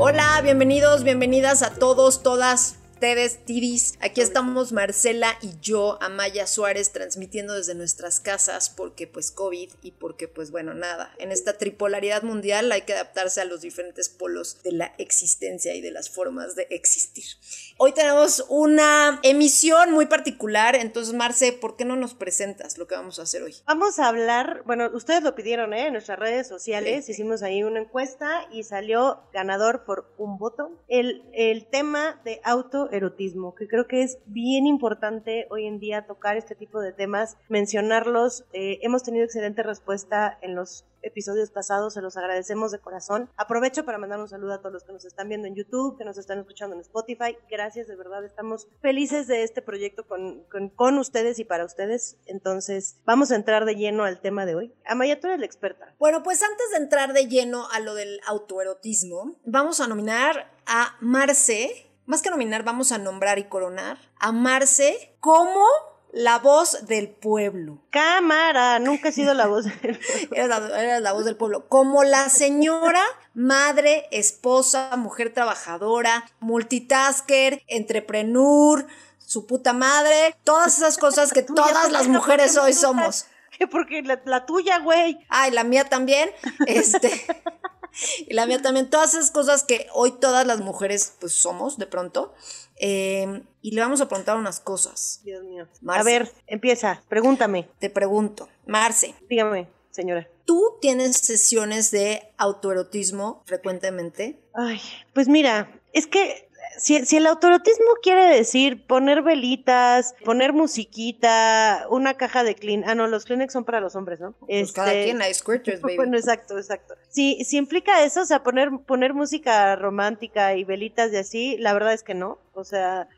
Hola, bienvenidos, bienvenidas a todos, todas ustedes, Tiris. Aquí estamos Marcela y yo, Amaya Suárez, transmitiendo desde nuestras casas porque pues COVID y porque pues bueno, nada, en esta tripolaridad mundial hay que adaptarse a los diferentes polos de la existencia y de las formas de existir. Hoy tenemos una emisión muy particular, entonces Marce, ¿por qué no nos presentas lo que vamos a hacer hoy? Vamos a hablar, bueno, ustedes lo pidieron, ¿eh? En nuestras redes sociales hicimos ahí una encuesta y salió ganador por un voto el, el tema de auto erotismo, que creo que es bien importante hoy en día tocar este tipo de temas, mencionarlos. Eh, hemos tenido excelente respuesta en los episodios pasados, se los agradecemos de corazón. Aprovecho para mandar un saludo a todos los que nos están viendo en YouTube, que nos están escuchando en Spotify. Gracias, de verdad, estamos felices de este proyecto con, con, ustedes y para ustedes. Entonces, vamos a entrar de lleno al tema de hoy. Amaya, tú eres la experta. Bueno, pues antes de entrar de lleno a lo del autoerotismo, vamos a nominar a Marce más que nominar, vamos a nombrar y coronar a Marce como la voz del pueblo. Cámara, nunca he sido la voz del pueblo. Eres la, voz del pueblo. Como la señora, madre, esposa, mujer trabajadora, multitasker, entrepreneur, su puta madre, todas esas cosas que todas las mujeres hoy somos. Porque la, la tuya, güey. Ay, la mía también. Este. y la mía también. Todas esas cosas que hoy todas las mujeres, pues somos de pronto. Eh, y le vamos a preguntar unas cosas. Dios mío. Marce. A ver, empieza, pregúntame. Te pregunto, Marce, Dígame, señora. ¿tú tienes sesiones de autoerotismo frecuentemente? Ay, pues mira, es que si, si el autorotismo quiere decir poner velitas, poner musiquita, una caja de clean, ah no, los Kleenex son para los hombres, ¿no? Pues cada Este, quien hay squirters, baby. Bueno, exacto, exacto. Si, si implica eso, o sea, poner, poner música romántica y velitas y así, la verdad es que no. O sea,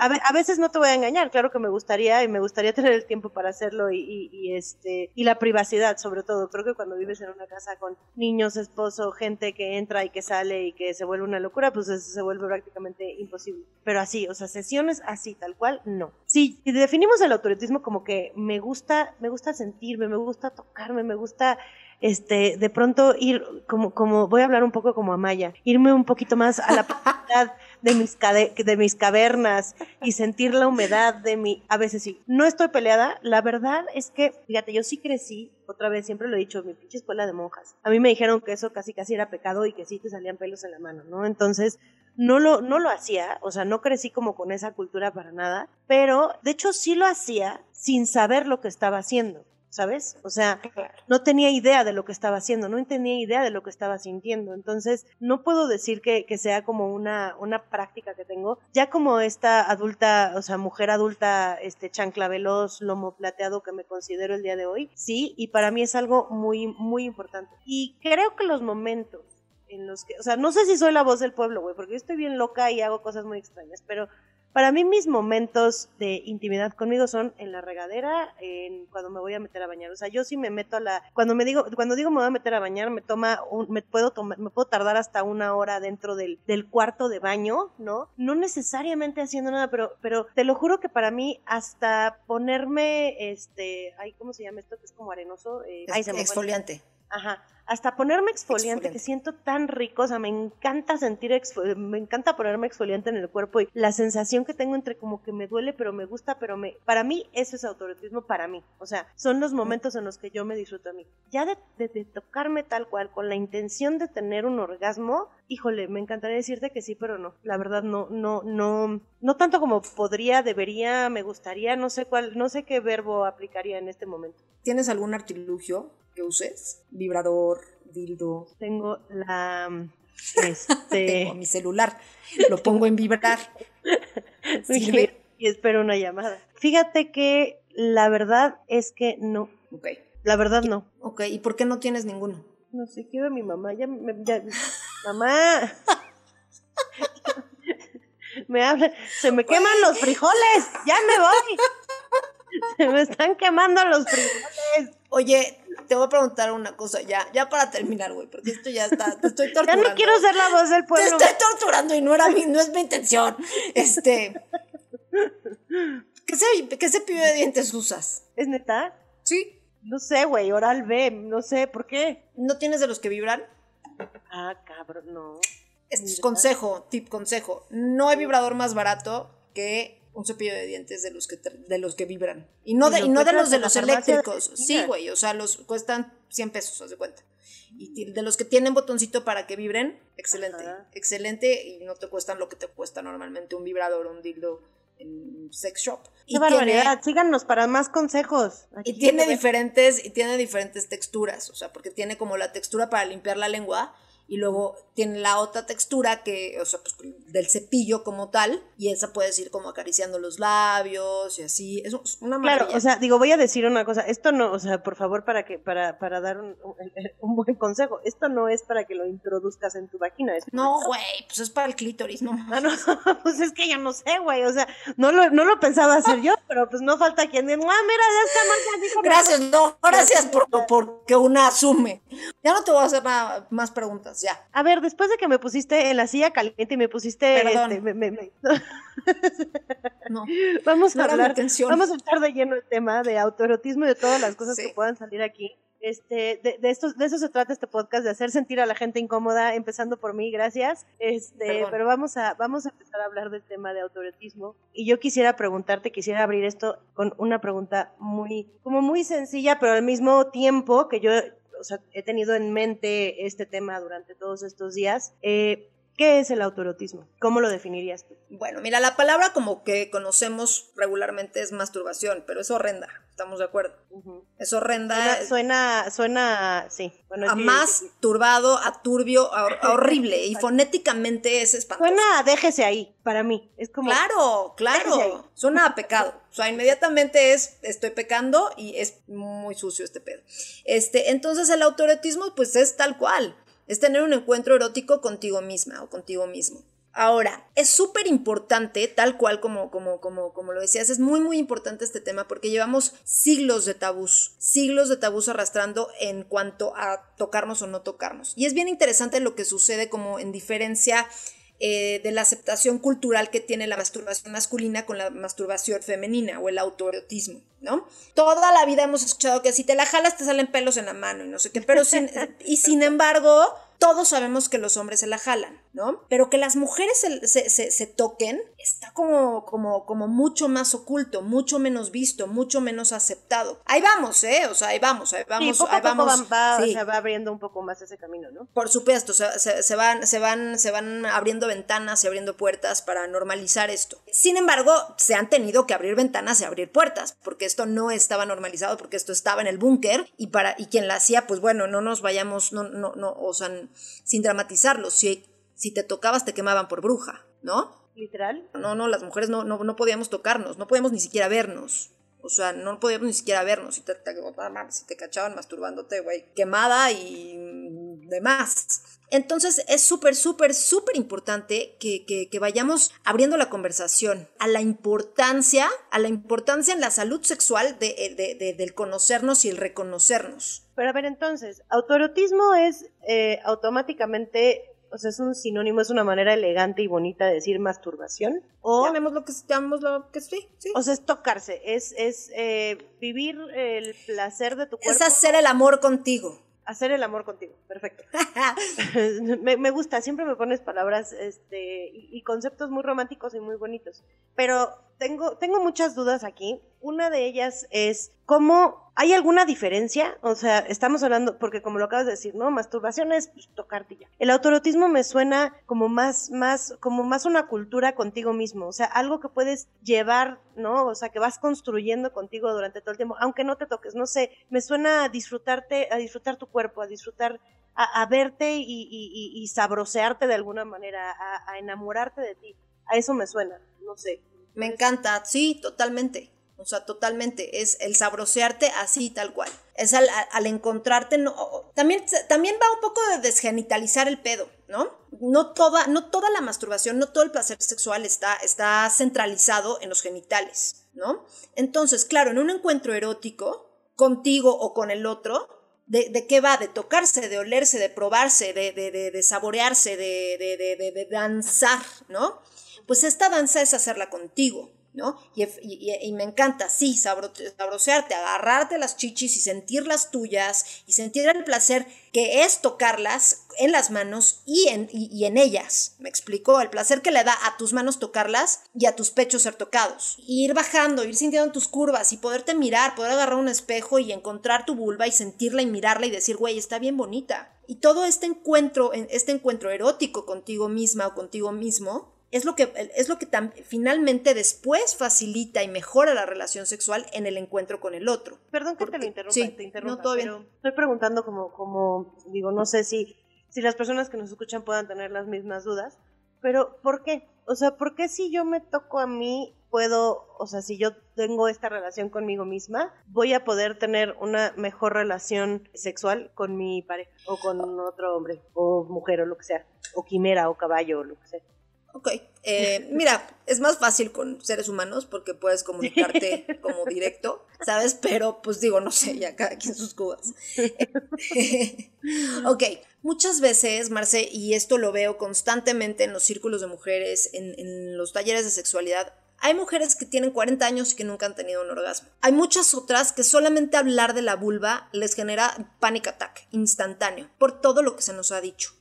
A, ve- a veces no te voy a engañar, claro que me gustaría y me gustaría tener el tiempo para hacerlo y, y- y, este y la privacidad sobre todo. Creo que cuando vives en una casa con niños, esposo, gente que entra y que sale y que se vuelve una locura, pues eso se vuelve prácticamente imposible. Pero así, o sea, sesiones así, tal cual, no. Si definimos el autoritismo como que me gusta, me gusta sentirme, me gusta tocarme, me gusta este, de pronto ir, como, como, voy a hablar un poco como Amaya, irme un poquito más a la profundidad de mis, de mis cavernas y sentir la humedad de mi, a veces sí, no estoy peleada, la verdad es que, fíjate, yo sí crecí, otra vez, siempre lo he dicho, mi pinche escuela de monjas, a mí me dijeron que eso casi casi era pecado y que sí te salían pelos en la mano, ¿no? Entonces, no lo, no lo hacía, o sea, no crecí como con esa cultura para nada, pero de hecho sí lo hacía sin saber lo que estaba haciendo. ¿Sabes? O sea, no tenía idea de lo que estaba haciendo, no tenía idea de lo que estaba sintiendo. Entonces, no puedo decir que, que sea como una, una práctica que tengo. Ya como esta adulta, o sea, mujer adulta, este chancla veloz, lomo plateado que me considero el día de hoy, sí, y para mí es algo muy, muy importante. Y creo que los momentos en los que, o sea, no sé si soy la voz del pueblo, güey, porque yo estoy bien loca y hago cosas muy extrañas, pero para mí mis momentos de intimidad conmigo son en la regadera, en cuando me voy a meter a bañar. O sea, yo sí me meto a la cuando me digo cuando digo me voy a meter a bañar, me toma un, me puedo tomar me puedo tardar hasta una hora dentro del, del cuarto de baño, ¿no? No necesariamente haciendo nada, pero pero te lo juro que para mí hasta ponerme este, ay, ¿cómo se llama esto? Que es como arenoso, eh, ay, se me fue. Ajá. Hasta ponerme exfoliante, Exfoliante. que siento tan rico, o sea, me encanta sentir, me encanta ponerme exfoliante en el cuerpo y la sensación que tengo entre como que me duele, pero me gusta, pero me, para mí eso es autorotismo, para mí. O sea, son los momentos en los que yo me disfruto a mí. Ya de, de- de tocarme tal cual, con la intención de tener un orgasmo, híjole, me encantaría decirte que sí, pero no. La verdad, no, no, no, no tanto como podría, debería, me gustaría, no sé cuál, no sé qué verbo aplicaría en este momento. ¿Tienes algún artilugio que uses? Vibrador, dildo. Tengo la Tengo este mi celular. Lo pongo en vibrar. ¿Sirve? y espero una llamada. Fíjate que la verdad es que no, Ok. la verdad no. Ok, ¿y por qué no tienes ninguno? No sé, quiero a mi mamá, ya, me, ya- mamá. me habla, se me queman los frijoles, ya me voy. Se me están quemando los frijoles. Oye, te voy a preguntar una cosa ya, ya para terminar, güey, porque esto ya está, te estoy Ya torturando. no quiero ser la voz del Te pueblo. estoy torturando y no era mi, no es mi intención. Este. ¿Qué, ce- qué cepillo de dientes usas? ¿Es neta? Sí. No sé, güey, oral B, no sé, ¿por qué? ¿No tienes de los que vibran? Ah, cabrón, no. es consejo, tip consejo, no hay vibrador más barato que un cepillo de dientes de los que de los que vibran. Y no de, y no de los de los eléctricos. sí, güey, o sea, los cuestan 100 pesos, haz de cuenta. Y de los que tienen botoncito para que vibren, excelente. Excelente y no te cuestan lo que te cuesta normalmente un vibrador o un dildo en sex shop. Qué y barbaridad, síganos para más consejos. y tiene diferentes y tiene diferentes texturas, o sea, porque tiene como la textura para limpiar la lengua y luego tiene la otra textura que, o sea, pues del cepillo como tal, y esa puedes ir como acariciando los labios y así, es una maravilla. Claro, o sea, digo, voy a decir una cosa, esto no, o sea, por favor, para que, para, para dar un, un buen consejo, esto no es para que lo introduzcas en tu vagina. Es no, güey, pues es para el clítoris, no. Ah, no, pues es que yo no sé, güey, o sea, no lo, no lo pensaba hacer yo, pero pues no falta quien diga, ah, mira, ya está más dijo. Gracias, no, gracias por, por que una asume. Ya no te voy a hacer más preguntas ya. A ver, después de que me pusiste en la silla caliente y me pusiste. Perdón. Este, no. Vamos a hablar. Vamos a estar de lleno el tema de autoerotismo y de todas las cosas que puedan salir aquí. Este, de, de, esto, de eso se trata este podcast, de hacer sentir a la gente incómoda, empezando por mí, gracias. Este, pero vamos a, vamos a empezar a hablar del tema de autoerotismo. Y yo quisiera preguntarte, quisiera abrir esto con una pregunta muy, como muy sencilla, pero al mismo tiempo que yo o sea, he tenido en mente este tema durante todos estos días. Eh, ¿Qué es el autoerotismo? ¿Cómo lo definirías tú? Bueno, mira, la palabra como que conocemos regularmente es masturbación, pero es horrenda, ¿estamos de acuerdo? Es horrenda. Suena, suena, sí. a más turbado, a turbio, a, horrible, y fonéticamente es espantoso. Suena déjese ahí, para mí. Es como. Claro, claro. Suena a pecado. O sea, inmediatamente es estoy pecando y es muy sucio este pedo. Este, entonces el autoerotismo, pues es tal cual es tener un encuentro erótico contigo misma o contigo mismo. Ahora, es súper importante, tal cual como, como, como, como lo decías, es muy, muy importante este tema porque llevamos siglos de tabús, siglos de tabús arrastrando en cuanto a tocarnos o no tocarnos. Y es bien interesante lo que sucede como en diferencia eh, de la aceptación cultural que tiene la masturbación masculina con la masturbación femenina o el autoerotismo, ¿no? Toda la vida hemos escuchado que si te la jalas te salen pelos en la mano y no sé qué, pero sin, y sin embargo todos sabemos que los hombres se la jalan, ¿no? Pero que las mujeres se, se, toquen está como, como, como mucho más oculto, mucho menos visto, mucho menos aceptado. Ahí vamos, ¿eh? O sea, ahí vamos, ahí vamos, ahí vamos. va, se va abriendo un poco más ese camino, ¿no? Por supuesto, se, se, van, se, van, se van abriendo ventanas y abriendo puertas para normalizar esto. Sin embargo, se han tenido que abrir ventanas y abrir puertas, porque esto no estaba normalizado, porque esto estaba en el búnker y para y quien la hacía, pues bueno, no nos vayamos, no, no, no, o sea, sin dramatizarlo, si, si te tocabas te quemaban por bruja, ¿no? ¿Literal? No, no, las mujeres no, no, no podíamos tocarnos, no podíamos ni siquiera vernos. O sea, no podíamos ni siquiera vernos. Si te, te, si te cachaban masturbándote, güey, quemada y demás. Entonces es súper, súper, súper importante que, que, vayamos abriendo la conversación a la importancia, a la importancia en la salud sexual de, de, del conocernos y el reconocernos. Pero a ver, entonces, autoerotismo es eh, automáticamente o sea, es un sinónimo, es una manera elegante y bonita de decir masturbación. O, llamemos lo que llamemos lo que sí, sí. O sea, es tocarse, es, es eh, vivir el placer de tu cuerpo. Es hacer el amor contigo. Hacer el amor contigo, perfecto. me, gusta, siempre me pones palabras este, y, conceptos muy románticos y muy bonitos. Pero tengo, tengo muchas dudas aquí. Una de ellas es cómo hay alguna diferencia, o sea, estamos hablando, porque como lo acabas de decir, ¿no? Masturbación es pues, tocarte ya. El autorotismo me suena como más, más, como más una cultura contigo mismo, o sea, algo que puedes llevar, ¿no? O sea, que vas construyendo contigo durante todo el tiempo, aunque no te toques, no sé, me suena a disfrutarte, a disfrutar tu cuerpo, a disfrutar, a, verte y, sabrosearte de alguna manera, a enamorarte de ti. A eso me suena, no sé. Me encanta, sí, totalmente. O sea, totalmente. Es el sabrosearte así, tal cual. Es al, encontrarte. No, también, también va un poco de desgenitalizar el pedo, ¿no? No toda, no toda la masturbación, no todo el placer sexual está, está centralizado en los genitales, ¿no? Entonces, claro, en un encuentro erótico, contigo o con el otro, ¿De, ¿De, qué va? De tocarse, de olerse, de probarse, de, de, de saborearse, de, danzar, ¿no? Pues esta danza es hacerla contigo, ¿no? Y, me encanta, sí, sabrosearte, agarrarte las chichis y sentirlas tuyas y sentir el placer que es tocarlas en las manos y en, y, en ellas. ¿Me explicó? El placer que le da a tus manos tocarlas y a tus pechos ser tocados. ir bajando, ir sintiendo tus curvas y poderte mirar, poder agarrar un espejo y encontrar tu vulva y sentirla y mirarla y decir, güey, está bien bonita. Y todo este encuentro, este encuentro erótico contigo misma o contigo mismo, es lo que, es lo que finalmente después facilita y mejora la relación sexual en el encuentro con el otro. Perdón que te lo interrumpa, te interrumpa, no, pero estoy preguntando como, como, digo, no sé si, si las personas que nos escuchan puedan tener las mismas dudas, pero ¿por qué? O sea, ¿por qué si yo me toco a mí puedo, o sea, si yo tengo esta relación conmigo misma, voy a poder tener una mejor relación sexual con mi pareja o con otro hombre o mujer o lo que sea, o quimera o caballo o lo que sea. Ok, eh, mira, es más fácil con seres humanos porque puedes comunicarte como directo, ¿sabes? Pero pues digo, no sé, ya cada quien sus cubas. ok, muchas veces, Marce, y esto lo veo constantemente en los círculos de mujeres, en, en los talleres de sexualidad, hay mujeres que tienen 40 años y que nunca han tenido un orgasmo. Hay muchas otras que solamente hablar de la vulva les genera panic attack instantáneo por todo lo que se nos ha dicho.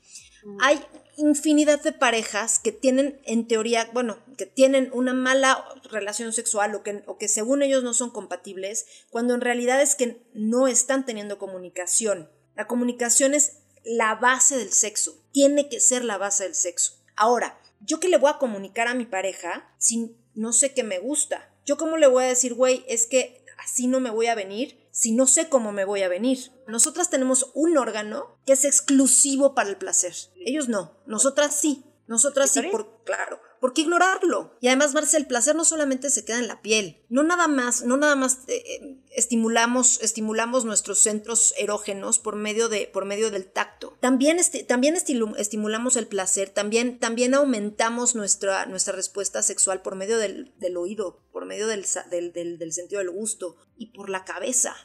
Hay infinidad de parejas que tienen, en teoría, bueno, que tienen una mala relación sexual o que, que según ellos no son compatibles, cuando en realidad es que no están teniendo comunicación. La comunicación es la base del sexo, tiene que ser la base del sexo. Ahora, ¿yo qué le voy a comunicar a mi pareja si no sé qué me gusta? ¿Yo cómo le voy a decir, güey, es que así no me voy a venir? Si no sé cómo me voy a venir. Nosotras tenemos un órgano que es exclusivo para el placer. Ellos no, nosotras sí. Nosotras sí, por claro. ¿Por qué ignorarlo? Y además, Marce, el placer no solamente se queda en la piel. No nada más, no nada más eh, eh, estimulamos, estimulamos nuestros centros erógenos por medio, de, por medio del tacto. También, también estimulamos el placer, también, también aumentamos nuestra, nuestra respuesta sexual por medio del, oído, por medio del, del, del, sentido del gusto y por la cabeza.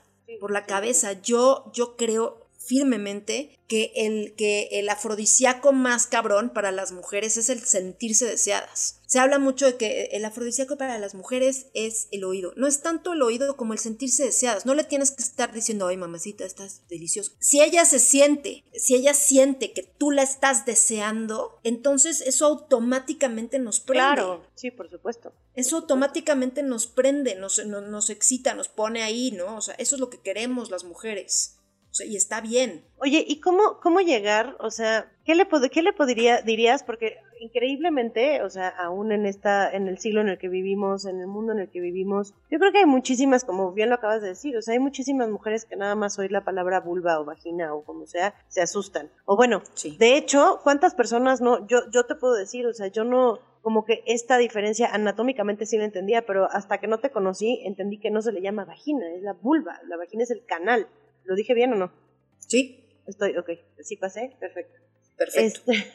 Por la cabeza. Yo, yo creo, firmemente que el, que el afrodisíaco más cabrón para las mujeres es el sentirse deseadas. Se habla mucho de que el afrodisíaco para las mujeres es el oído. No es tanto el oído como el sentirse deseadas. No le tienes que estar diciendo, ay mamacita, estás delicioso. Si ella se siente, si ella siente que tú la estás deseando, entonces eso automáticamente nos prende. Claro, sí, por supuesto. Eso automáticamente nos prende, nos, nos, nos excita, nos pone ahí, ¿no? O sea, eso es lo que queremos las mujeres y está bien. Oye, ¿y cómo, cómo llegar? O sea, ¿qué le, qué le podría, dirías? Porque increíblemente, o sea, aún en esta, en el siglo en el que vivimos, en el mundo en el que vivimos, yo creo que hay muchísimas, como bien lo acabas de decir, o sea, hay muchísimas mujeres que nada más oír la palabra vulva o vagina o como sea, se asustan. O bueno, de hecho, ¿cuántas personas no? Yo, yo te puedo decir, o sea, yo no, como que esta diferencia anatómicamente sí la entendía, pero hasta que no te conocí entendí que no se le llama vagina, es la vulva, la vagina es el canal. ¿Lo dije bien o no? Sí. Estoy, ok. Sí pasé, perfecto. Perfecto. Este,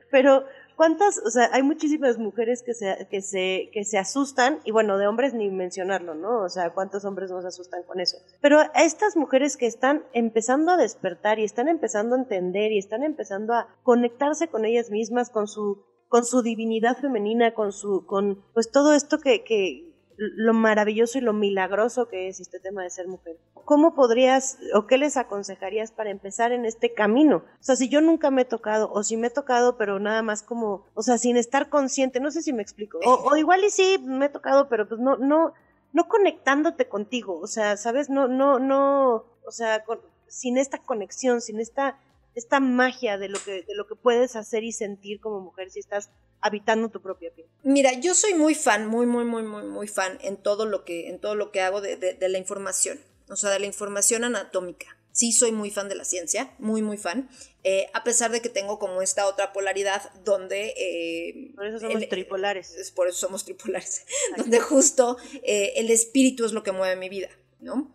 pero, ¿cuántas? O sea, hay muchísimas mujeres que se, que, se, que se asustan, y bueno, de hombres ni mencionarlo, ¿no? O sea, ¿cuántos hombres no se asustan con eso? Pero a estas mujeres que están empezando a despertar y están empezando a entender y están empezando a conectarse con ellas mismas, con su con su divinidad femenina, con su, con, pues todo esto que, que, lo maravilloso y lo milagroso que es este tema de ser mujer. ¿Cómo podrías o qué les aconsejarías para empezar en este camino? O sea, si yo nunca me he tocado o si me he tocado pero nada más como, o sea, sin estar consciente, no sé si me explico. O, igual y sí me he tocado pero pues no, no, no conectándote contigo, o sea, ¿sabes? No, no, no, o sea, sin esta conexión, sin esta esta magia de lo que de lo que puedes hacer y sentir como mujer si estás habitando tu propia piel. Mira, yo soy muy fan, muy muy muy muy muy fan en todo lo que en todo lo que hago de, de, la información, o sea, de la información anatómica. Sí, soy muy fan de la ciencia, muy, muy fan. Eh, a pesar de que tengo como esta otra polaridad donde... Eh, por eso somos tripolares. Es por eso somos tripolares. donde justo eh, el espíritu es lo que mueve mi vida, ¿no?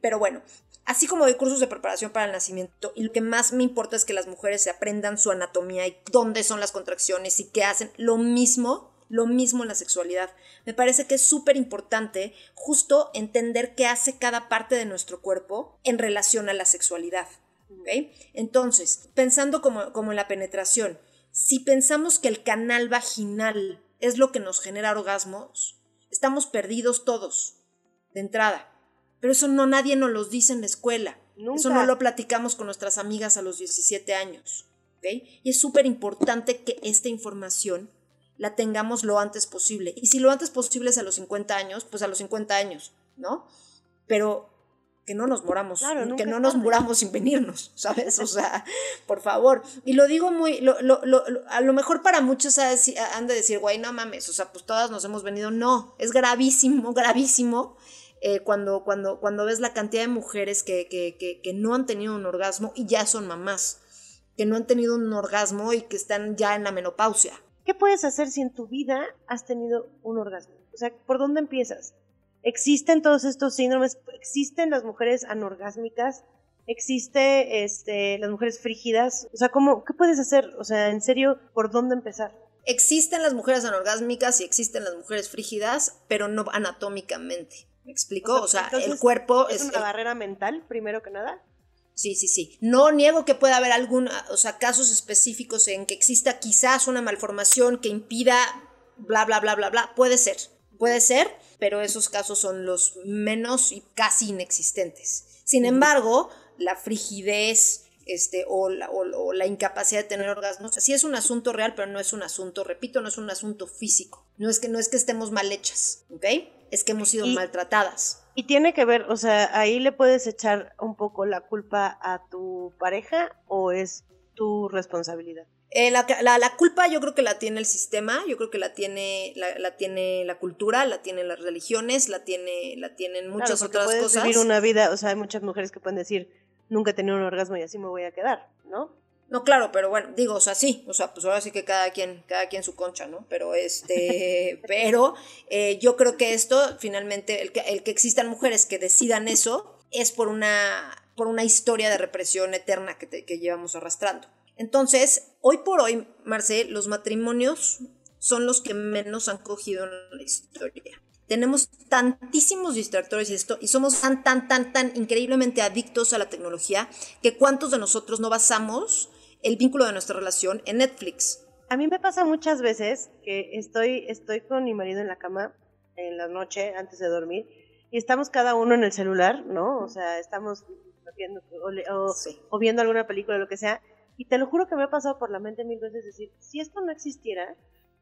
pero bueno, así como doy cursos de preparación para el nacimiento, y lo que más me importa es que las mujeres se aprendan su anatomía y dónde son las contracciones y qué hacen, lo mismo, lo mismo en la sexualidad. Me parece que es súper importante justo entender qué hace cada parte de nuestro cuerpo en relación a la sexualidad. Entonces, pensando como, como en la penetración, si pensamos que el canal vaginal es lo que nos genera orgasmos, estamos perdidos todos, de entrada. Pero eso no nadie nos lo dice en la escuela. Eso no lo platicamos con nuestras amigas a los 17 años. Y es súper importante que esta información la tengamos lo antes posible. Y si lo antes posible es a los 50 años, pues a los 50 años, ¿no? Pero que no nos moramos, que no nos muramos sin venirnos, ¿sabes? O sea, por favor. Y lo digo muy, lo, lo, lo, a lo mejor para muchos han de decir, güey, no mames, o sea, pues todas nos hemos venido. No, es gravísimo, gravísimo. Eh, cuando, cuando, cuando ves la cantidad de mujeres que, que, que, que no han tenido un orgasmo y ya son mamás, que no han tenido un orgasmo y que están ya en la menopausia. ¿Qué puedes hacer si en tu vida has tenido un orgasmo? O sea, ¿por dónde empiezas? existen todos estos síndromes, existen las mujeres anorgásmicas, existe este, las mujeres frígidas, o sea, ¿cómo, ¿qué puedes hacer? O sea, en serio, ¿por dónde empezar? Existen las mujeres anorgásmicas y existen las mujeres frígidas, pero no anatómicamente. ¿Me explico? O sea, el cuerpo es... una barrera mental, primero que nada. Sí, sí, sí. No niego que pueda haber algún, o sea, casos específicos en que exista quizás una malformación que impida bla, bla, bla, bla, bla. Puede ser, puede ser, pero esos casos son los menos y casi inexistentes. Sin embargo, la frigidez este, o, la, o, la incapacidad de tener orgasmos, sí es un asunto real, pero no es un asunto, repito, no es un asunto físico. No es que, no es que estemos mal hechas, ¿ok? Es que hemos sido maltratadas. Y tiene que ver, o sea, ahí le puedes echar un poco la culpa a tu pareja o es tu responsabilidad. Eh, la, la, culpa yo creo que la tiene el sistema, yo creo que la tiene la, la tiene la cultura, la tienen las religiones, la tiene la tienen muchas otras puedes cosas. vivir una vida, o sea, hay muchas mujeres que pueden decir, nunca he tenido un orgasmo y así me voy a quedar, ¿no? No, claro, pero bueno, digo, o sea, sí, o sea, pues ahora sí que cada quien, cada quien su concha, ¿no? Pero este, pero eh, yo creo que esto, finalmente, el que, el que existan mujeres que decidan eso, es por una, por una historia de represión eterna que, que llevamos arrastrando. Entonces, hoy por hoy, Marce, los matrimonios son los que menos han cogido en la historia. Tenemos tantísimos distractores y esto, y somos tan, tan, tan, tan increíblemente adictos a la tecnología que cuántos de nosotros no basamos el vínculo de nuestra relación en Netflix. A mí me pasa muchas veces que estoy, estoy con mi marido en la cama en la noche antes de dormir y estamos cada uno en el celular, ¿no? O sea, estamos viendo o, o viendo alguna película o lo que sea y te lo juro que me ha pasado por la mente mil veces decir, si esto no existiera,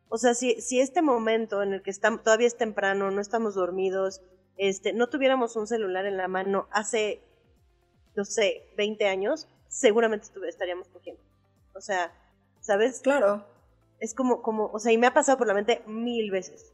o sea, si, si este momento en el que estamos, todavía es temprano, no estamos dormidos, este, no tuviéramos un celular en la mano hace, no sé, 20 años, seguramente estaríamos cogiendo. O sea, ¿sabes? Claro. Es como, como, o sea, y me ha pasado por la mente mil veces.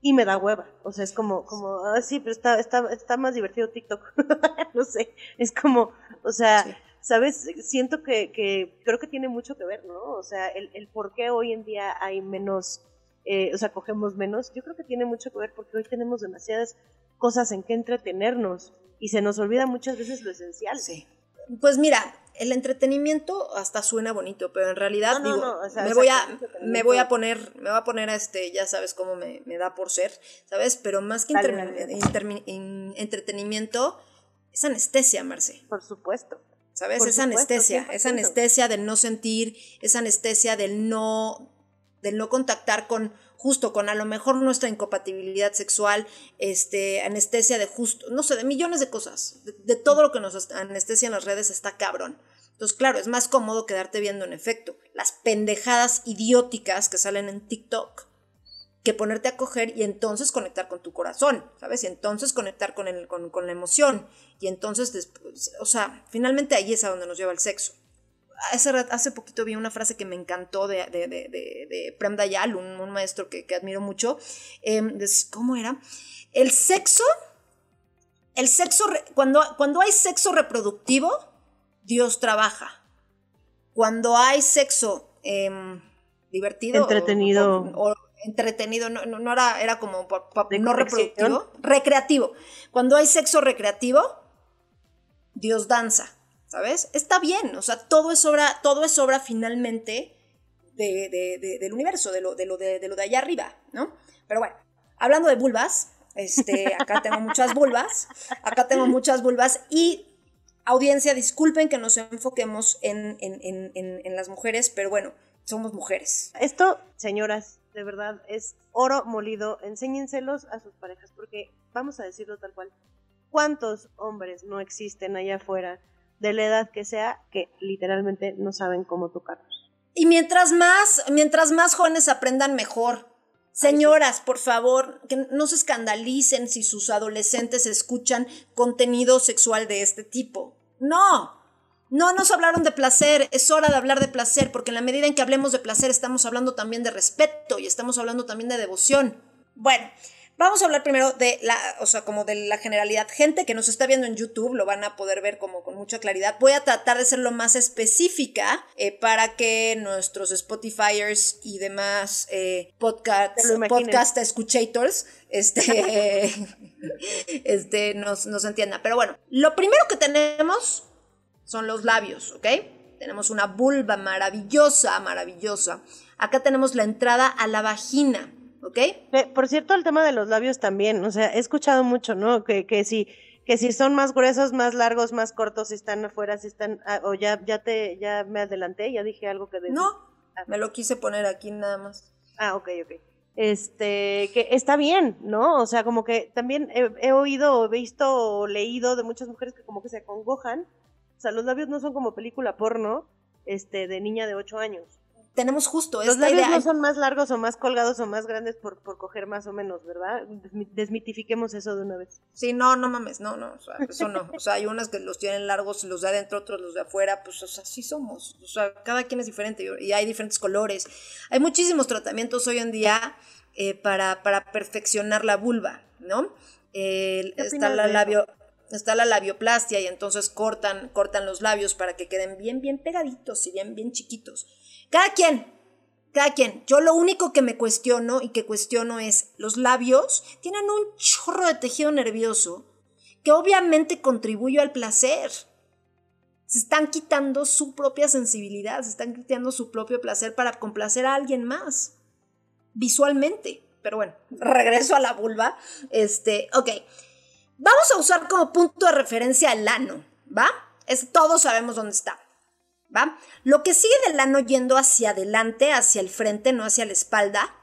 Y me da hueva. O sea, es como, como, ah, sí, pero está, está, está más divertido TikTok. no sé. Es como, o sea, ¿sabes? Siento que, que, creo que tiene mucho que ver, ¿no? O sea, el, el por qué hoy en día hay menos, eh, o sea, cogemos menos, yo creo que tiene mucho que ver porque hoy tenemos demasiadas cosas en que entretenernos y se nos olvida muchas veces lo esencial. Sí. Pues mira, el entretenimiento hasta suena bonito, pero en realidad digo, me voy a me voy a poner me voy a poner a este, ya sabes cómo me, me da por ser, ¿sabes? Pero más que entretenimiento es anestesia, Marce. Por supuesto. ¿sabes? esa anestesia, esa anestesia del no sentir, esa anestesia del no, del no contactar con justo con a lo mejor nuestra incompatibilidad sexual, este, anestesia de justo, no sé, de millones de cosas, de, todo lo que nos anestesia en las redes está cabrón. Entonces, claro, es más cómodo quedarte viendo en efecto las pendejadas idióticas que salen en TikTok que ponerte a coger y entonces conectar con tu corazón, ¿sabes? Y entonces conectar con, el, con, con la emoción. Y entonces, después, o sea, finalmente ahí es a donde nos lleva el sexo. Hace, hace poquito vi una frase que me encantó de, de, de, de Prem Dayal, un, un, maestro que, que admiro mucho. Eh, ¿Cómo era? El sexo, el sexo, cuando, cuando hay sexo reproductivo, Dios trabaja. Cuando hay sexo em, divertido, entretenido, o, entretenido, no, no, era, era como no reproductivo, recreativo. Cuando hay sexo recreativo, Dios danza, ¿sabes? Está bien, o sea, todo es obra, todo es obra finalmente de, del universo, de lo, de, lo de, lo de allá arriba, ¿no? Pero bueno, hablando de vulvas, este, acá tengo muchas vulvas, acá tengo muchas vulvas y audiencia, disculpen que nos enfoquemos en, en, en, en las mujeres, pero bueno, somos mujeres. Esto, señoras, de verdad, es oro molido. Enséñenselos a sus parejas, porque vamos a decirlo tal cual. ¿Cuántos hombres no existen allá afuera, de la edad que sea, que literalmente no saben cómo tocarlos? Y mientras más, mientras más jóvenes aprendan mejor. Señoras, por favor, que no se escandalicen si sus adolescentes escuchan contenido sexual de este tipo. No, no nos hablaron de placer, es hora de hablar de placer, porque en la medida en que hablemos de placer estamos hablando también de respeto y estamos hablando también de devoción. Bueno, vamos a hablar primero de la, o sea, como de la generalidad. Gente que nos está viendo en YouTube lo van a poder ver como con mucha claridad. Voy a tratar de ser lo más específica eh, para que nuestros Spotifyers y demás eh, podcast, podcast escuchators este, este, nos, nos entiendan. Pero bueno, lo primero que tenemos son los labios, ¿ok? Tenemos una vulva maravillosa, maravillosa. Acá tenemos la entrada a la vagina, ¿ok? Por cierto, el tema de los labios también, o sea, he escuchado mucho, ¿no? Que, que si que si son más gruesos, más largos, más cortos, si están afuera, si están ah, o ya ya te ya me adelanté, ya dije algo que No, ah. me lo quise poner aquí nada más. Ah, ok, ok. Este, que está bien, ¿no? O sea, como que también he, he oído, visto o leído de muchas mujeres que como que se acongojan o sea, los labios no son como película porno este, de niña de 8 años. Tenemos justo Los labios no son más largos o más colgados o más grandes por, por coger más o menos, ¿verdad? Desmitifiquemos eso de una vez. Sí, no, no mames, no, no, o sea, eso no. O sea, hay unas que los tienen largos los de adentro, otros los de afuera, pues, o sea, así somos. O sea, cada quien es diferente y hay diferentes colores. Hay muchísimos tratamientos hoy en día eh, para, para perfeccionar la vulva, ¿no? está la labio está la labioplastia y entonces cortan, cortan los labios para que queden bien, bien pegaditos y bien, bien chiquitos. Cada quien, cada quien. Yo lo único que me cuestiono y que cuestiono es, los labios tienen un chorro de tejido nervioso que obviamente contribuye al placer. Se están quitando su propia sensibilidad, se están quitando su propio placer para complacer a alguien más, visualmente. Pero bueno, regreso a la vulva. Este, ok. Vamos a usar como punto de referencia el ano, ¿va? Es, todos sabemos dónde está, Lo que sigue del ano yendo hacia adelante, hacia el frente, no hacia la espalda,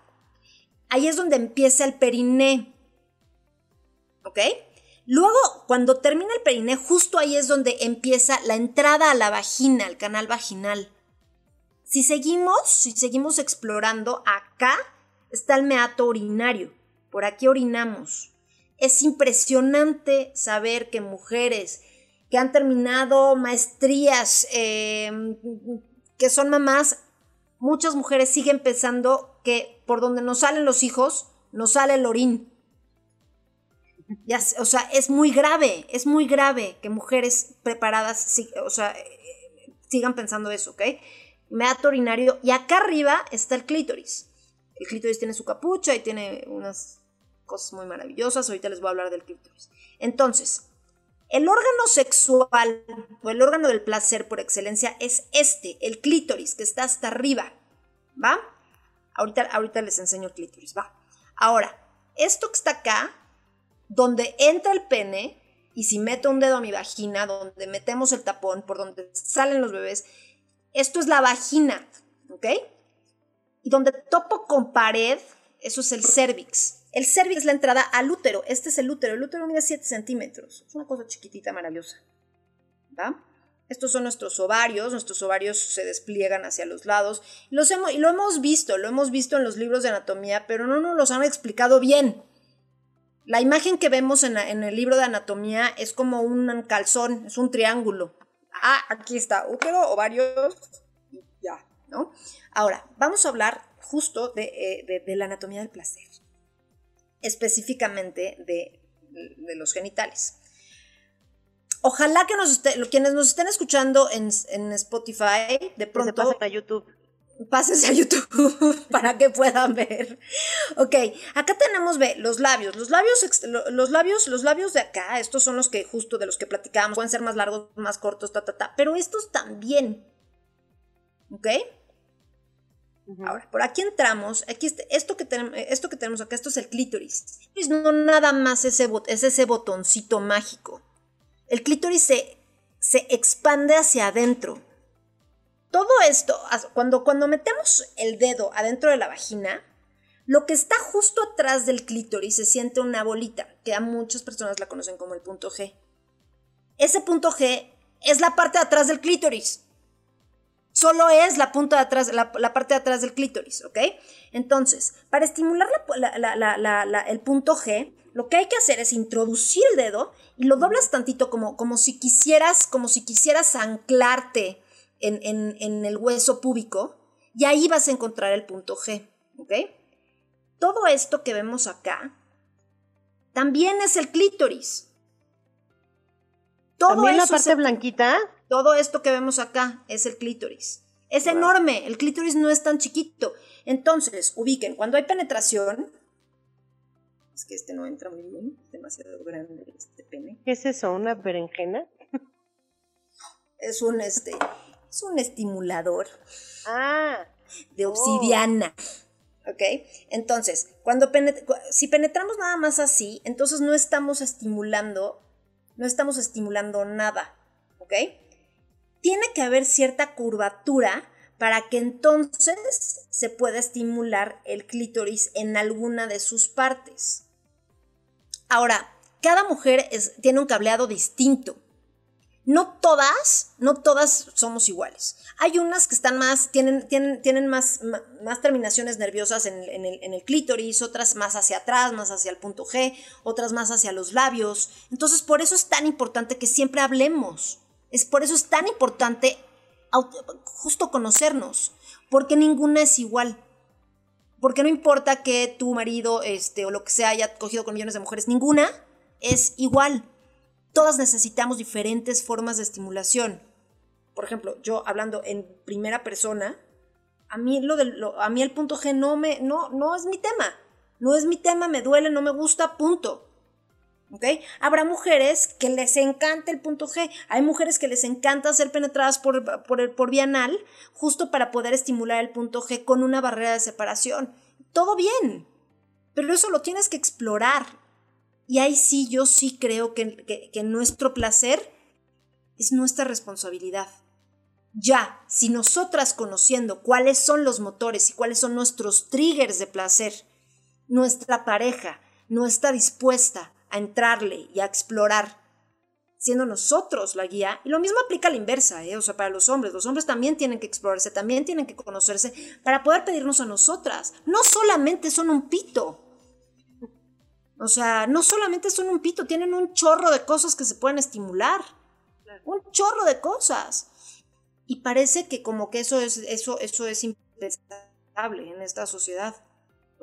ahí es donde empieza el periné, ¿ok? Luego, cuando termina el periné, justo ahí es donde empieza la entrada a la vagina, el canal vaginal. Si seguimos, si seguimos explorando, acá está el meato urinario. Por aquí orinamos es impresionante saber que mujeres que han terminado maestrías, em, que son mamás, muchas mujeres siguen pensando que por donde nos salen los hijos, nos sale el orín. O sea, es muy grave, es muy grave que mujeres preparadas o sea, sigan pensando eso, ¿ok? Meato urinario y acá arriba está el clítoris. El clítoris tiene su capucha y tiene unas cosas muy maravillosas. Ahorita les voy a hablar del clítoris. Entonces, el órgano sexual o el órgano del placer por excelencia es este, el clítoris, que está hasta arriba. ¿Va? Ahorita, les enseño el clítoris, va. Ahora, esto que está acá, donde entra el pene, y si meto un dedo a mi vagina, donde metemos el tapón, por donde salen los bebés, esto es la vagina, ¿ok? Y donde topo con pared, eso es el cervix. El cervix es la entrada al útero. Este es el útero. El útero mide 7 centímetros. Es una cosa chiquitita, maravillosa. ¿Va? Estos son nuestros ovarios. Nuestros ovarios se despliegan hacia los lados. Y lo hemos visto, lo hemos visto en los libros de anatomía, pero no nos los han explicado bien. La imagen que vemos en, en el libro de anatomía es como un calzón, es un triángulo. Ah, aquí está, útero, ovarios, ya, ¿no? Ahora, vamos a hablar justo de, eh, de la anatomía del placer específicamente de, los genitales. Ojalá que nos quienes nos estén escuchando en, Spotify, de pronto... pasen a YouTube. Pásense a YouTube para que puedan ver. Ok, acá tenemos, ve, los labios. Los labios, los labios, los labios de acá, estos son los que justo de los que platicábamos. Pueden ser más largos, más cortos, ta, ta, ta. Pero estos también. ¿Ok? Ahora, por aquí entramos, aquí este, esto, que tenemos, esto que tenemos acá, esto es el clítoris. No nada más ese, es ese botoncito mágico. El clítoris se, se expande hacia adentro. Todo esto, cuando, cuando metemos el dedo adentro de la vagina, Lo que está justo atrás del clítoris se siente una bolita, que a muchas personas la conocen como el punto G. Ese punto G es la parte de atrás del clítoris. Solo es la, punta de atrás, la, parte de atrás del clítoris, ¿ok? Entonces, para estimular el punto G, lo que hay que hacer es introducir el dedo y lo doblas tantito como, como si quisieras, como si quisieras anclarte en, en el hueso púbico y ahí vas a encontrar el punto G, ¿ok? Todo esto que vemos acá también es el clítoris. Todo ¿También la parte blanquita? Todo esto que vemos acá es el clítoris. Es enorme, el clítoris no es tan chiquito. Entonces, ubiquen, cuando hay penetración, es que este no entra muy bien, es demasiado grande este pene. ¿Qué es eso? ¿Una berenjena? Es un este, es un estimulador. Ah. De obsidiana. ¿Ok? Entonces, cuando si penetramos nada más así, entonces no estamos estimulando, no estamos estimulando nada. ¿Ok? Tiene que haber cierta curvatura para que entonces se pueda estimular el clítoris en alguna de sus partes. Ahora, cada mujer tiene un cableado distinto no todas, no todas somos iguales. Hay unas que están más, tienen, tienen, tienen más, más, terminaciones nerviosas en, el, en, el, clítoris, otras más hacia atrás, más hacia el punto G, otras más hacia los labios. Entonces, por eso es tan importante que siempre hablemos. Es por eso es tan importante justo conocernos, porque ninguna es igual. Porque no importa que tu marido este, o lo que sea haya cogido con millones de mujeres, ninguna es igual todas necesitamos diferentes formas de estimulación. Por ejemplo, yo hablando en primera persona, a mí, lo a mí el punto G no, me, no, no es mi tema. No es mi tema, me duele, no me gusta, punto. ¿Ok? Habrá mujeres que les encanta el punto G. Hay mujeres que les encanta ser penetradas por, por, por justo para poder estimular el punto G con una barrera de separación. Todo bien. Pero eso lo tienes que explorar. Y ahí sí, yo sí creo que, nuestro placer es nuestra responsabilidad. Ya, si nosotras conociendo cuáles son los motores y cuáles son nuestros triggers de placer, nuestra pareja no está dispuesta a entrarle y a explorar, siendo nosotros la guía, y lo mismo aplica a la inversa, ¿eh? o sea, para los hombres, los hombres también tienen que explorarse, también tienen que conocerse para poder pedirnos a nosotras. No solamente son un pito, o sea, no solamente son un pito, tienen un chorro de cosas que se pueden estimular. Un chorro de cosas. Y parece que como que eso es, eso, eso es impensable en esta sociedad.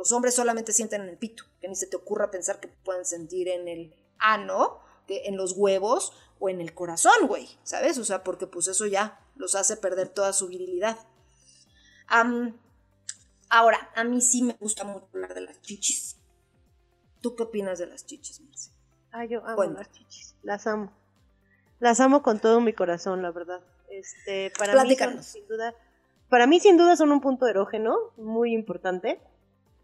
Los hombres solamente sienten en el pito, que ni se te ocurra pensar que pueden sentir en el ano, que en los huevos o en el corazón, güey, ¿sabes? O sea, porque pues eso ya los hace perder toda su virilidad. ahora, a mí sí me gusta mucho hablar de las chichis. ¿Tú qué opinas de las chichis, Marce? Ah, yo amo las chichis, las amo. Las amo con todo mi corazón, la verdad. Este, para mí sin duda, para mí sin duda son un punto erógeno muy importante.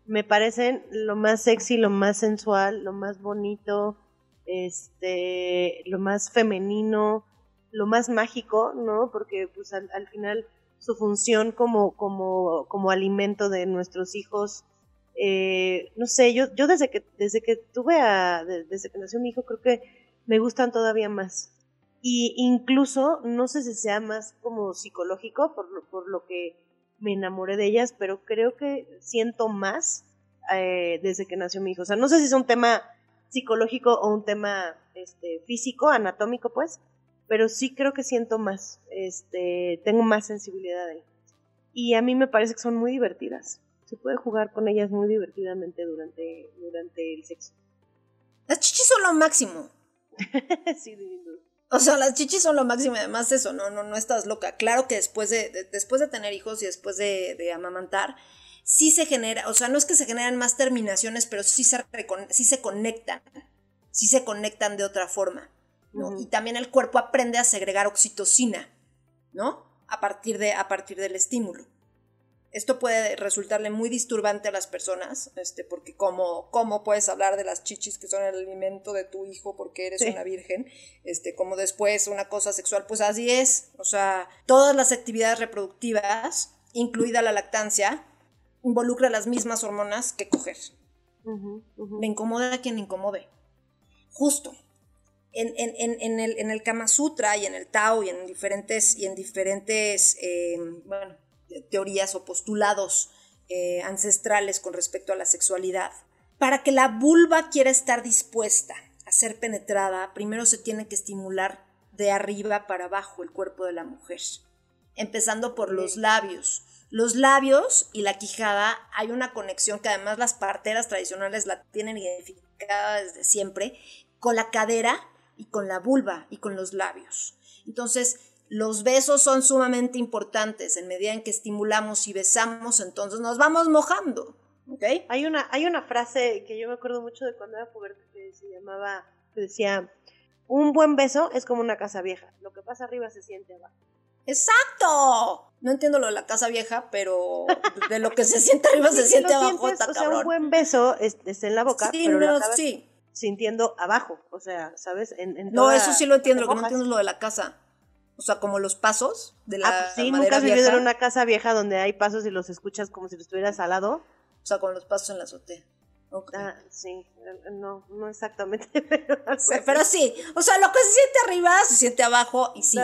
Me parecen lo más sexy, lo más sensual, lo más bonito, este, lo más femenino, lo más mágico, ¿no? Porque pues al, al final su función como, como, como alimento de nuestros hijos eh, no sé, yo, yo desde que, desde que tuve a, desde que nació mi hijo, creo que me gustan todavía más. Y incluso, no sé si sea más como psicológico, por lo, por lo que me enamoré de ellas, pero creo que siento más eh, desde que nació mi hijo. O sea, no sé si es un tema psicológico o un tema este, físico, anatómico, pues, pero sí creo que siento más, este, tengo más sensibilidad ahí. Y a mí me parece que son muy divertidas se puede jugar con ellas muy divertidamente durante, durante el sexo. Las chichis son lo máximo. sí, O sea, las chichis son lo máximo, además eso, no, no, no estás loca. Claro que después de, después de tener hijos y después de, amamantar, sí se genera, o sea, no es que se generan más terminaciones, pero sí se, sí se conectan, sí se conectan de otra forma, ¿no? Y también el cuerpo aprende a segregar oxitocina, ¿no? A partir, de, a partir del estímulo. Esto puede resultarle muy disturbante a las personas, este, porque como, ¿cómo puedes hablar de las chichis que son el alimento de tu hijo porque eres una virgen? Este, como después una cosa sexual, pues así es. O sea, todas las actividades reproductivas, incluida la lactancia, involucra las mismas hormonas que coger. Me incomoda a quien incomode. Justo. En, el, en, el, Kama Sutra y en el Tao y en diferentes, y en diferentes eh, teorías o postulados eh, ancestrales con respecto a la sexualidad, para que la vulva quiera estar dispuesta a ser penetrada, primero se tiene que estimular de arriba para abajo el cuerpo de la mujer, empezando por los labios. Los labios y la quijada hay una conexión que además las parteras tradicionales la tienen identificada desde siempre con la cadera y con la vulva y con los labios. Entonces, los besos son sumamente importantes en medida en que estimulamos y besamos, entonces nos vamos mojando. ¿okay? Hay, una, hay una frase que yo me acuerdo mucho de cuando era puberta que se llamaba, que decía, un buen beso es como una casa vieja. Lo que pasa arriba se siente abajo. ¡Exacto! No entiendo lo de la casa vieja, pero de lo que se siente arriba se siente abajo. o sea, un buen beso es, en la boca, pero lo sí. sintiendo abajo. O sea, ¿sabes? En, no, eso sí lo entiendo. Lo que no entiendo es lo de la casa. O sea, como los pasos de la ah, sí, nunca has vivido en una casa vieja donde hay pasos y los escuchas como si los estuvieras al lado. O sea, con los pasos en la azotea. Ah, sí, no, no exactamente, pero, sí, o sea, lo que se siente arriba se siente abajo y sí.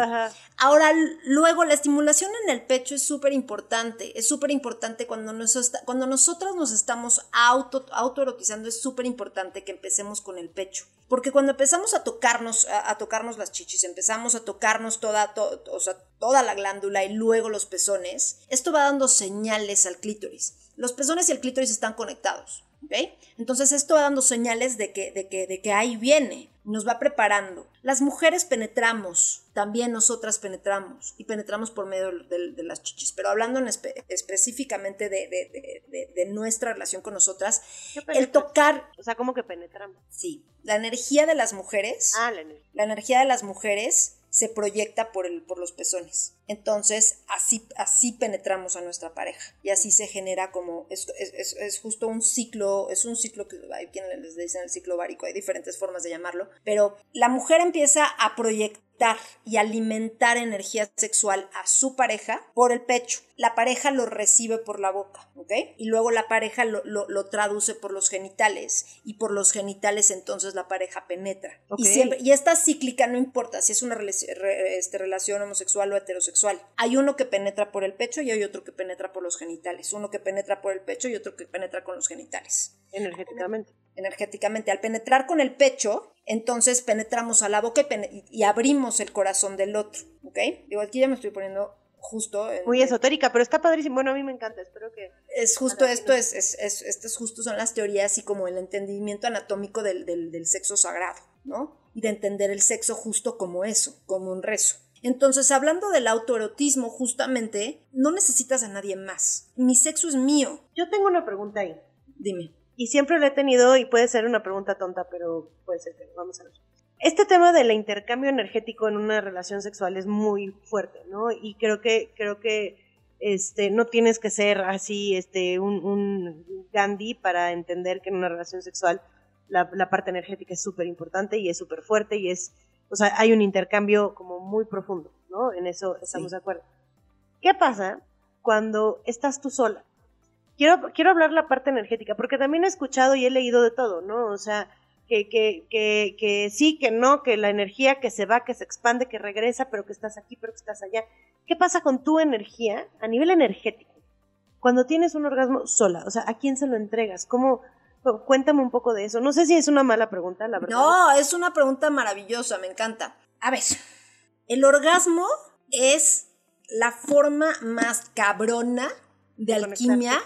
Ahora, luego la estimulación en el pecho es súper importante, es súper importante cuando, cuando nosotros nos estamos auto, autoerotizando, es súper importante que empecemos con el pecho, porque cuando empezamos a tocarnos, a, tocarnos las chichis, empezamos a tocarnos toda, o sea, toda la glándula y luego los pezones, esto va dando señales al clítoris. Los pezones y el clítoris están conectados. Entonces esto va dando señales de que, de, que, de que ahí viene, nos va preparando. Las mujeres penetramos, también nosotras penetramos y penetramos por medio de, las chichis, pero hablando específicamente de, nuestra relación con nosotras, el tocar... O sea, ¿cómo que penetramos? Sí, la energía de las mujeres, ah, la, la energía de las mujeres se proyecta por, el, por los pezones. Entonces, así, así penetramos a nuestra pareja. Y así se genera como, es, es, es, justo un ciclo, es un ciclo que hay quienes les dicen el ciclo várico, hay diferentes formas de llamarlo, pero la mujer empieza a proyectar y alimentar energía sexual a su pareja por el pecho. La pareja lo recibe por la boca, ¿ok? Y luego la pareja lo, lo, traduce por los genitales y por los genitales entonces la pareja penetra. Y, siempre, y esta cíclica no importa si es una este, relación homosexual o heterosexual. Hay uno que penetra por el pecho y hay otro que penetra por los genitales. Uno que penetra por el pecho y otro que penetra con los genitales. Energéticamente. Energéticamente. Al penetrar con el pecho, entonces penetramos a la boca y, abrimos el corazón del otro, ¿ok? Digo, aquí ya me estoy poniendo justo. Muy esotérica, pero está padrísimo. Bueno, a mí me encanta, espero que. Es justo esto, es, es, es, estas justo son las teorías y como el entendimiento anatómico del, del, del, sexo sagrado, ¿no? Y de entender el sexo justo como eso, como un rezo. Entonces, hablando del autoerotismo, justamente, no necesitas a nadie más. Mi sexo es mío. Yo tengo una pregunta ahí. Dime y siempre lo he tenido y puede ser una pregunta tonta, pero puede ser que vamos a ver. Este tema del intercambio energético en una relación sexual es muy fuerte, ¿no? Y creo que creo que este no tienes que ser así este un, un Gandhi para entender que en una relación sexual la, la parte energética es súper importante y es súper fuerte y es o sea, hay un intercambio como muy profundo, ¿no? En eso estamos de acuerdo. ¿Qué pasa cuando estás tú sola? Quiero, quiero hablar la parte energética, porque también he escuchado y he leído de todo, ¿no? O sea, que, que, que, que sí, que no, que la energía que se va, que se expande, que regresa, pero que estás aquí, pero que estás allá. ¿Qué pasa con tu energía a nivel energético? Cuando tienes un orgasmo sola, o sea, ¿a quién se lo entregas? ¿Cómo, Cuéntame un poco de eso. No sé si es una mala pregunta, la verdad. No, es una pregunta maravillosa, me encanta. A ver, el orgasmo es la forma más cabrona de alquimia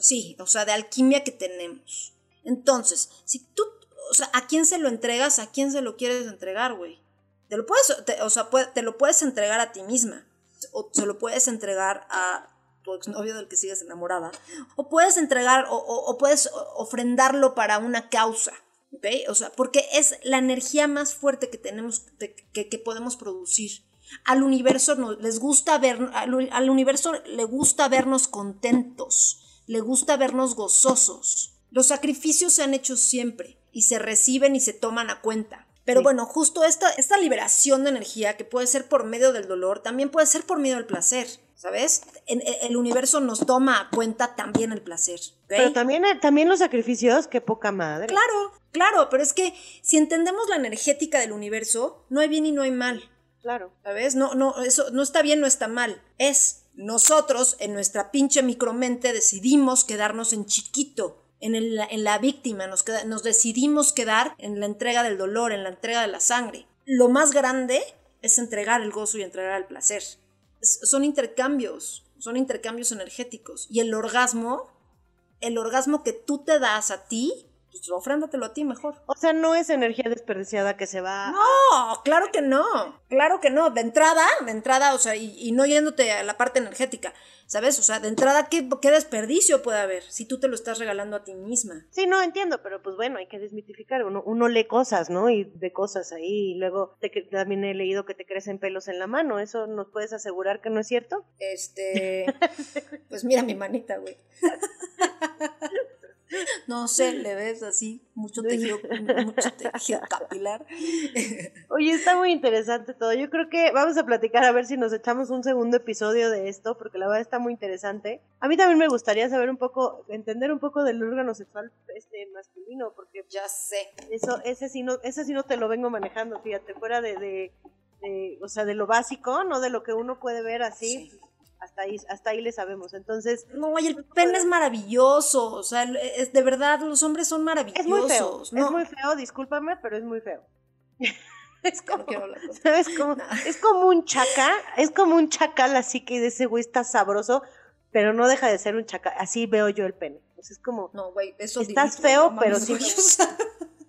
sí, o sea, de alquimia que tenemos. Entonces, si tú, o sea, ¿a quién se lo entregas? ¿A quién se lo quieres entregar, güey? Te lo puedes, o sea, te lo puedes entregar a ti misma. O se lo puedes entregar a tu exnovio del que sigues enamorada. O puedes entregar, o, puedes ofrendarlo para una causa. ¿Ok? O sea, porque es la energía más fuerte que tenemos, que, que podemos producir. Al universo les gusta ver, al universo le gusta vernos contentos le gusta vernos gozosos. Los sacrificios se han hecho siempre y se reciben y se toman a cuenta. Pero bueno, justo esta, esta liberación de energía, que puede ser por medio del dolor, también puede ser por medio del placer. ¿sabes? el universo nos toma a cuenta también el placer. Pero también, también los sacrificios, qué poca madre. Claro, claro, pero es que si entendemos la energética del universo, no hay bien y no hay mal. Claro. ¿Sabes? No, no, eso no está bien, no está mal. Es nosotros, en nuestra pinche micromente, decidimos quedarnos en chiquito. En, en la víctima, nos, nos decidimos quedar en la entrega del dolor, en la entrega de la sangre. Lo más grande es entregar el gozo y entregar el placer son intercambios, son intercambios energéticos. Y el orgasmo, el orgasmo que tú te das a ti, pues ofréndatelo a ti mejor. O sea, no es energía desperdiciada que se va. No, claro que no, claro que no. De entrada, de entrada, o sea, y no yéndote a la parte energética, ¿Sabes? O sea, de entrada, ¿qué, ¿qué, desperdicio puede haber si tú te lo estás regalando a ti misma? Sí, no entiendo, pero pues bueno, hay que desmitificar. Uno, uno lee cosas, ¿no? Y de cosas ahí. Y luego te, también he leído que te crecen pelos en la mano. ¿Eso nos puedes asegurar que no es cierto? Este. pues mira mi manita, güey. No sé, le ves así, mucho tejido, mucho tejido capilar. Oye, está muy interesante todo. Yo creo que vamos a platicar a ver si nos echamos un segundo episodio de esto, porque la verdad está muy interesante. A mí también me gustaría saber un poco, entender un poco del órgano sexual este masculino, porque ya sé. Eso, ese sí no, ese sí no te lo vengo manejando, fíjate, fuera de, de, o sea, de lo básico, no de lo que uno puede ver así hasta ahí, hasta ahí le sabemos. Entonces. No, y el pene es maravilloso. O sea, es, de verdad, los hombres son maravillosos. Es muy feo. Es muy feo, discúlpame, pero es muy feo. es como, ¿sabes? Como, Es como un chacal, es como un chacal así que de ese güey está sabroso, pero no deja de ser un chacal. Así veo yo el pene. es como. No, güey, eso Estás feo, pero sí.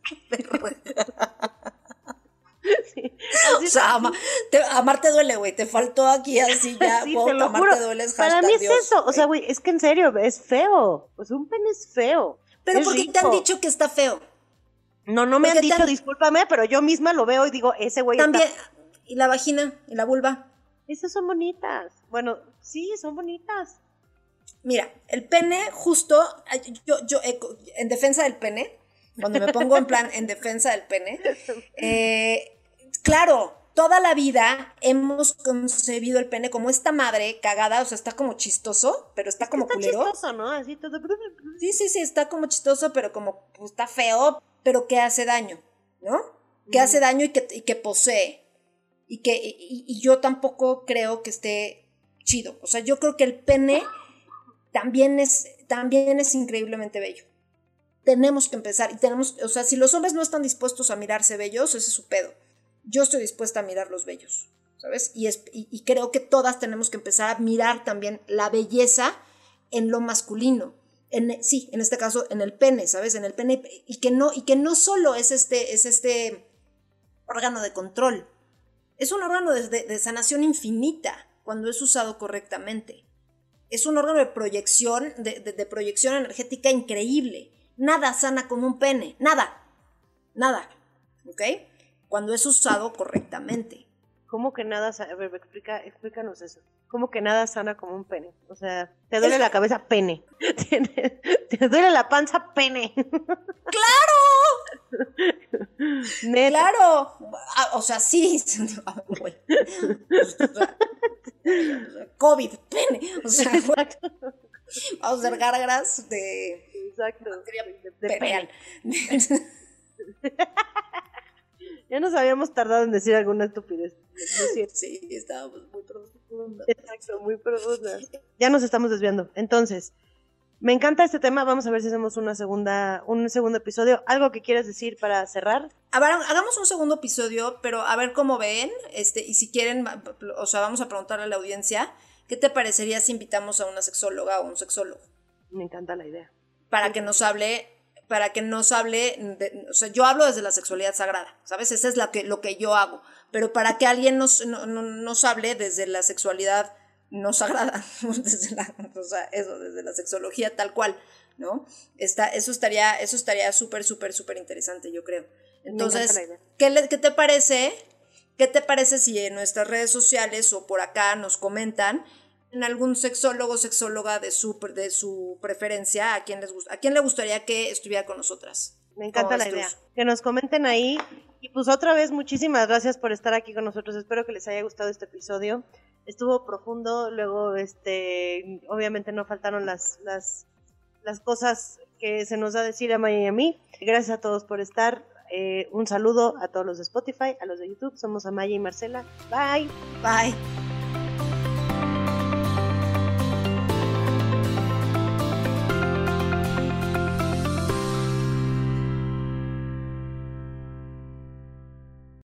o sea, amar te duele, güey. Te faltó aquí así ya. sí, te lo juro. Para mí es eso. O sea, güey, es que en serio, es feo. Pues un pene es feo. Pero ¿por qué te han dicho que está feo? No, no me han dicho, discúlpame, pero yo misma lo veo y digo, ese güey También, ¿y la vagina? ¿Y la vulva? Esas son bonitas. Bueno, sí, son bonitas. Mira, el pene, justo, yo, yo, en defensa del pene, cuando me pongo en plan en defensa del pene, eh, claro, toda la vida hemos concebido el pene como esta madre cagada, o sea, está como chistoso, pero está como está chistoso, ¿no? Así todo. Sí, sí, sí, está como chistoso, pero como pues, está feo, pero que hace daño, ¿no? Que hace daño y que, que posee. Y que y, yo tampoco creo que esté chido. O sea, yo creo que el pene también es, también es increíblemente bello. Tenemos que empezar. Y tenemos, o sea, si los hombres no están dispuestos a mirarse bellos, ese es su pedo yo estoy dispuesta a mirar los bellos, ¿sabes? Y, creo que todas tenemos que empezar a mirar también la belleza en lo masculino. En, sí, en este caso en el pene, ¿sabes? En el pene y que no y que no solo es este es este órgano de control, es un órgano de, sanación infinita cuando es usado correctamente. Es un órgano de proyección, de proyección energética increíble. Nada sana como un pene, nada, nada, ¿ok? Cuando es usado correctamente. ¿Cómo que nada, a ver, explica, explícanos eso. ¿Cómo que nada sana como un pene? O sea, te duele la cabeza, pene. te duele la panza, pene. ¡Claro! ¡Claro! Ah, o sea, sí. COVID, pene. O sea, vamos a hacer gárgaras de. Exacto. De, de pene. Ya nos habíamos tardado en decir alguna estupidez. sí, estábamos muy profundas. Exacto, muy profundas. Ya nos estamos desviando. Entonces, me encanta este tema. Vamos a ver si hacemos una segunda, un segundo episodio. ¿Algo que quieras decir para cerrar? A ver, hagamos un segundo episodio, pero a ver cómo ven. Este, y si quieren, o sea, vamos a preguntarle a la audiencia, ¿qué te parecería si invitamos a una sexóloga o un sexólogo? Me encanta la idea. Para que nos hable para que nos hable, o sea, yo hablo desde la sexualidad sagrada, ¿sabes? Eso es la que, lo que yo hago, pero para que alguien nos, nos hable desde la sexualidad no sagrada, desde la, o sea, eso, desde la sexología tal cual, ¿no? Está, eso estaría, eso estaría súper, súper, súper interesante, yo creo. Entonces, ¿qué, ¿qué te parece? ¿Qué te parece si en nuestras redes sociales o por acá nos comentan en algún sexólogo sexóloga de su, de su preferencia, a quién, les, a quién le gustaría que estuviera con nosotras. Me encanta la idea. Que nos comenten ahí. Y pues otra vez, muchísimas gracias por estar aquí con nosotros. Espero que les haya gustado este episodio. Estuvo profundo, luego este obviamente no faltaron las, las, las cosas que se nos da decir a Maya y a mí. Gracias a todos por estar. Eh, un saludo a todos los de Spotify, a los de YouTube. Somos Amaya y Marcela. Bye. Bye.